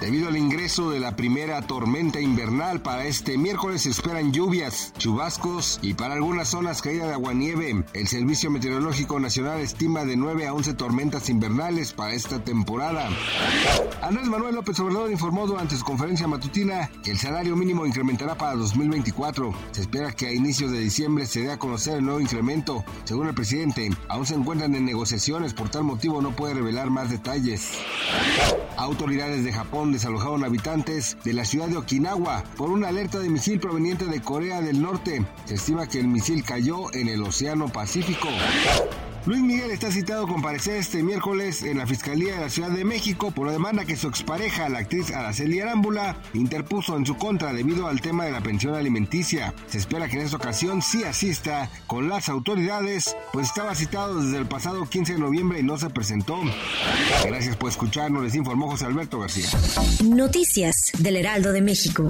Debido al ingreso de la primera tormenta invernal para este miércoles se esperan lluvias, chubascos y para algunas zonas caída de aguanieve. El Servicio Meteorológico Nacional estima de 9 a 11 tormentas invernales para esta temporada. Andrés Manuel López Obrador informó durante su conferencia matutina que el salario mínimo incrementará para 2024. Se espera que a inicios de diciembre se dé a conocer el nuevo incremento. Según el presidente, aún se encuentran en negociaciones, por tal motivo no puede revelar más detalles. Autoridades de Japón desalojaron habitantes de la ciudad de Okinawa por una alerta de misil proveniente de Corea del Norte. Se estima que el misil cayó en el Océano Pacífico. Luis Miguel está citado a comparecer este miércoles en la Fiscalía de la Ciudad de México por la demanda que su expareja, la actriz Araceli Arámbula, interpuso en su contra debido al tema de la pensión alimenticia. Se espera que en esta ocasión sí asista con las autoridades, pues estaba citado desde el pasado 15 de noviembre y no se presentó. Gracias por escucharnos, les informó José Alberto García. Noticias del Heraldo de México.